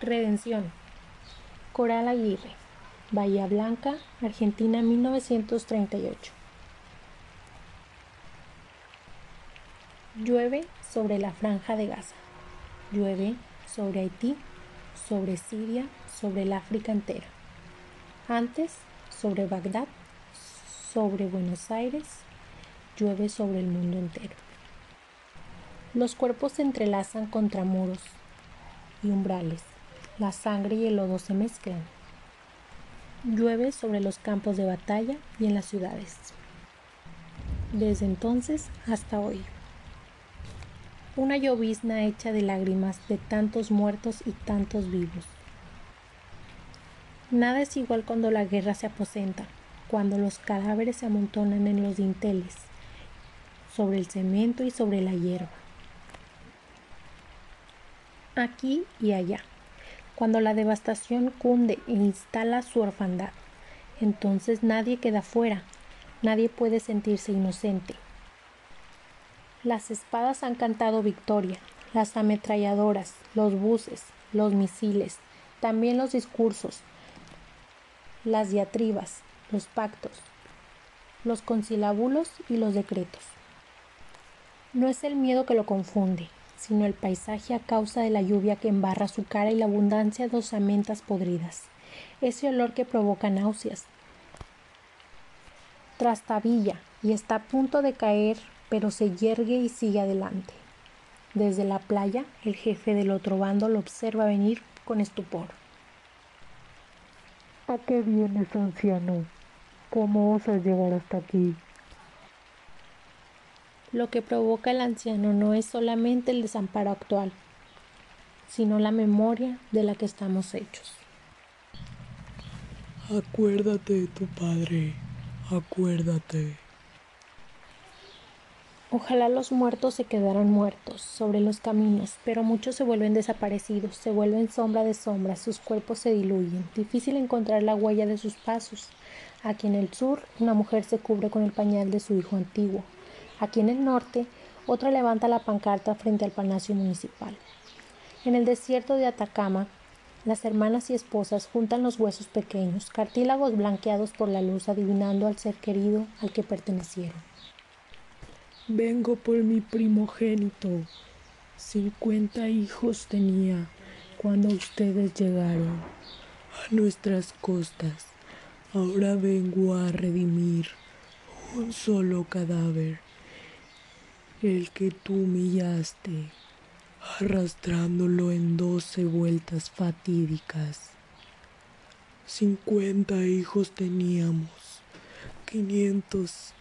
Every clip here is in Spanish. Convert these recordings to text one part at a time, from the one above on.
Redención. Coral Aguirre. Bahía Blanca, Argentina 1938. Llueve sobre la franja de Gaza. Llueve sobre Haití, sobre Siria, sobre el África entera. Antes, sobre Bagdad, sobre Buenos Aires, llueve sobre el mundo entero. Los cuerpos se entrelazan contra muros y umbrales. La sangre y el lodo se mezclan. Llueve sobre los campos de batalla y en las ciudades. Desde entonces hasta hoy. Una llovizna hecha de lágrimas de tantos muertos y tantos vivos. Nada es igual cuando la guerra se aposenta, cuando los cadáveres se amontonan en los dinteles, sobre el cemento y sobre la hierba. Aquí y allá cuando la devastación cunde e instala su orfandad. Entonces nadie queda fuera, nadie puede sentirse inocente. Las espadas han cantado victoria, las ametralladoras, los buses, los misiles, también los discursos, las diatribas, los pactos, los conciliábulos y los decretos. No es el miedo que lo confunde, sino el paisaje a causa de la lluvia que embarra su cara y la abundancia de osamentas podridas, ese olor que provoca náuseas. Trastabilla y está a punto de caer, pero se yergue y sigue adelante. Desde la playa, el jefe del otro bando lo observa venir con estupor. ¿A qué vienes, anciano? ¿Cómo osas llegar hasta aquí? Lo que provoca el anciano no es solamente el desamparo actual, sino la memoria de la que estamos hechos. Acuérdate de tu padre, acuérdate. Ojalá los muertos se quedaran muertos sobre los caminos, pero muchos se vuelven desaparecidos, se vuelven sombra de sombras, sus cuerpos se diluyen. Difícil encontrar la huella de sus pasos. Aquí en el sur, una mujer se cubre con el pañal de su hijo antiguo. Aquí en el norte, otra levanta la pancarta frente al Palacio Municipal. En el desierto de Atacama, las hermanas y esposas juntan los huesos pequeños, cartílagos blanqueados por la luz, adivinando al ser querido al que pertenecieron. Vengo por mi primogénito. Cincuenta hijos tenía cuando ustedes llegaron a nuestras costas. Ahora vengo a redimir un solo cadáver el que tú humillaste, arrastrándolo en doce vueltas fatídicas. Cincuenta hijos teníamos, quinientos,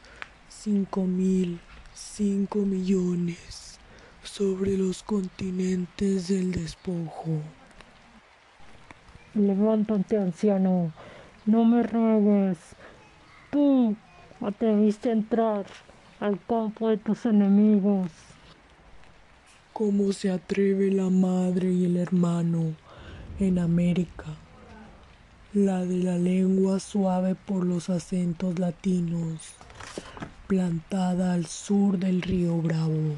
cinco mil, cinco millones sobre los continentes del despojo. Levántate, anciano, no me ruegues. Tú atreviste a entrar al campo de tus enemigos. ¿Cómo se atreve la madre y el hermano en América? La de la lengua suave por los acentos latinos, plantada al sur del río Bravo.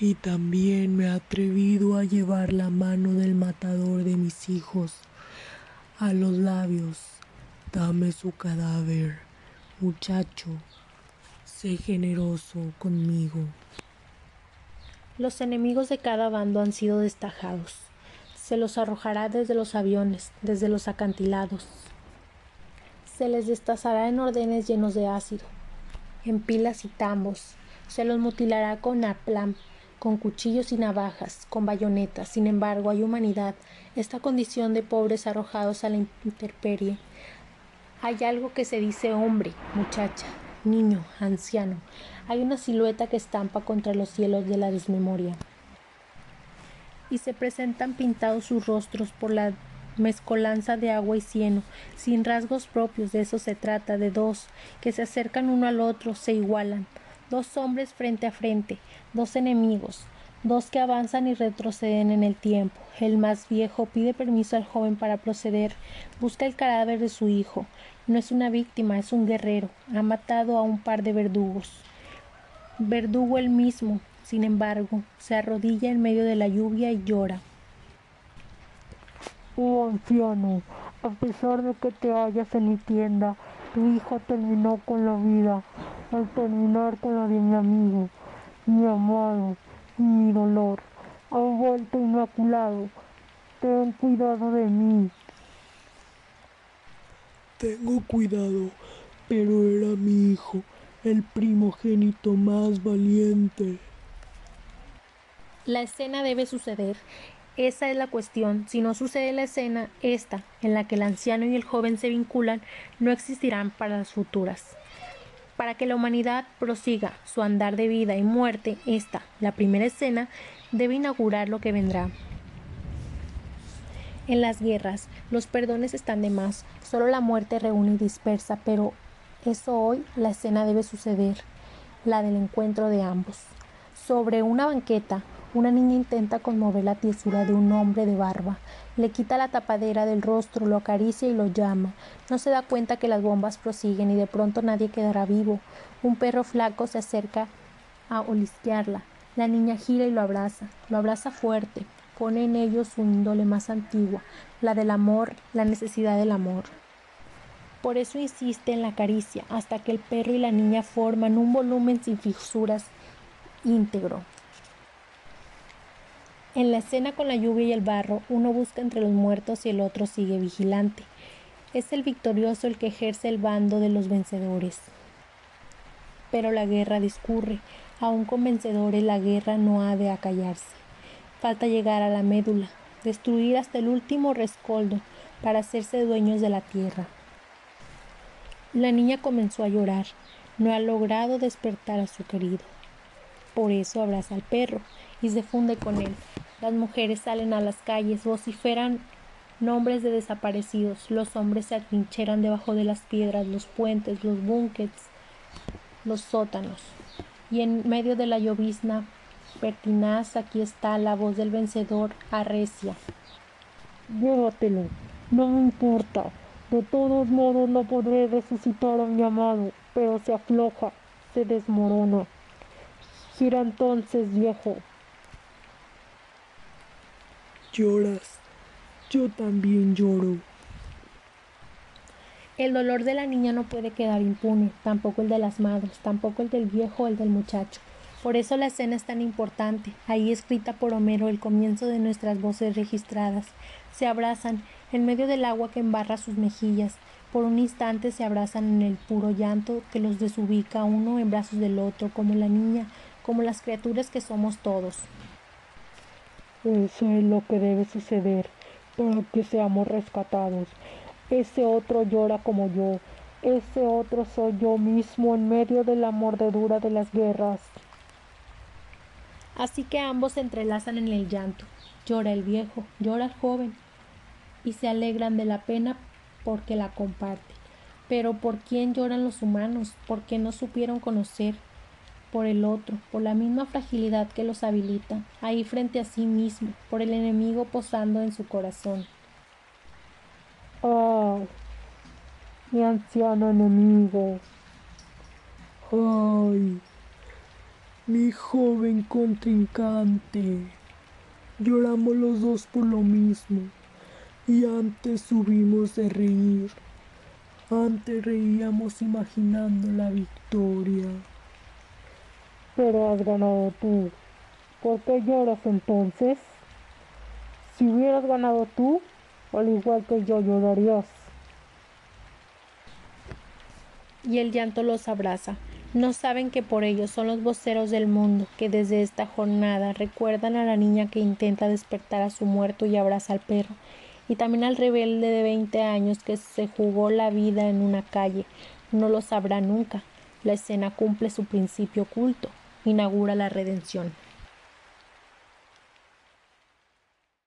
Y también me he atrevido a llevar la mano del matador de mis hijos a los labios. Dame su cadáver, muchacho, Sé generoso conmigo. Los enemigos de cada bando han sido destajados. Se los arrojará desde los aviones, desde los acantilados. Se les destazará en ordenes llenos de ácido, en pilas y tambos. Se los mutilará con aplam, con cuchillos y navajas, con bayonetas. Sin embargo, hay humanidad, esta condición de pobres arrojados a la intemperie. Hay algo que se dice hombre, muchacha, niño, anciano. Hay una silueta que estampa contra los cielos de la desmemoria. Y se presentan pintados sus rostros por la mezcolanza de agua y cieno, sin rasgos propios, de eso se trata, de dos, que se acercan uno al otro, se igualan, dos hombres frente a frente, dos enemigos, dos que avanzan y retroceden en el tiempo. El más viejo pide permiso al joven para proceder, busca el cadáver de su hijo, no es una víctima, es un guerrero. Ha matado a un par de verdugos. Verdugo el mismo, sin embargo, se arrodilla en medio de la lluvia y llora. Oh anciano, a pesar de que te hallas en mi tienda, tu hijo terminó con la vida, al terminar con la de mi amigo, mi amado mi dolor. Ha vuelto inmaculado. Ten cuidado de mí. Tengo cuidado, pero era mi hijo, el primogénito más valiente. La escena debe suceder. Esa es la cuestión. Si no sucede la escena, esta, en la que el anciano y el joven se vinculan, no existirán para las futuras. Para que la humanidad prosiga su andar de vida y muerte, esta, la primera escena, debe inaugurar lo que vendrá. En las guerras, los perdones están de más, solo la muerte reúne y dispersa, pero eso hoy la escena debe suceder, la del encuentro de ambos. Sobre una banqueta, una niña intenta conmover la tiesura de un hombre de barba. Le quita la tapadera del rostro, lo acaricia y lo llama. No se da cuenta que las bombas prosiguen y de pronto nadie quedará vivo. Un perro flaco se acerca a olisquearla. La niña gira y lo abraza. Lo abraza fuerte. Pone en ellos su índole más antigua, la del amor, la necesidad del amor. Por eso insiste en la caricia, hasta que el perro y la niña forman un volumen sin fisuras íntegro. En la escena con la lluvia y el barro, uno busca entre los muertos y el otro sigue vigilante. Es el victorioso el que ejerce el bando de los vencedores. Pero la guerra discurre. Aún con vencedores la guerra no ha de acallarse. Falta llegar a la médula, destruir hasta el último rescoldo para hacerse dueños de la tierra. La niña comenzó a llorar. No ha logrado despertar a su querido. Por eso abraza al perro y se funde con él. Las mujeres salen a las calles, vociferan nombres de desaparecidos. Los hombres se atrincheran debajo de las piedras, los puentes, los búnkeres, los sótanos. Y en medio de la llovizna pertinaz, aquí está la voz del vencedor arrecia. Llévatelo, no me importa. De todos modos no podré resucitar a mi amado, pero se afloja, se desmorona. Gira entonces, viejo, Lloras, yo también lloro. El dolor de la niña no puede quedar impune, tampoco el de las madres, tampoco el del viejo o el del muchacho. Por eso la escena es tan importante, ahí escrita por Homero el comienzo de nuestras voces registradas. Se abrazan en medio del agua que embarra sus mejillas. Por un instante se abrazan en el puro llanto que los desubica uno en brazos del otro, como la niña, como las criaturas que somos todos. Eso es lo que debe suceder para que seamos rescatados. Ese otro llora como yo. Ese otro soy yo mismo en medio de la mordedura de las guerras. Así que ambos se entrelazan en el llanto. Llora el viejo, llora el joven, y se alegran de la pena porque la comparten. Pero ¿por quién lloran los humanos? Porque no supieron conocer por el otro, por la misma fragilidad que los habilita, ahí frente a sí mismo, por el enemigo posando en su corazón. ¡Ay! Mi anciano enemigo. ¡Ay! Mi joven contrincante. Lloramos los dos por lo mismo. Y antes subimos de reír. Antes reíamos imaginando la victoria. Pero has ganado tú. ¿Por qué lloras entonces? Si hubieras ganado tú, al igual que yo llorarías. Y el llanto los abraza. No saben que por ellos son los voceros del mundo, que desde esta jornada recuerdan a la niña que intenta despertar a su muerto y abraza al perro, y también al rebelde de veinte años que se jugó la vida en una calle. No lo sabrá nunca. La escena cumple su principio oculto inaugura la redención.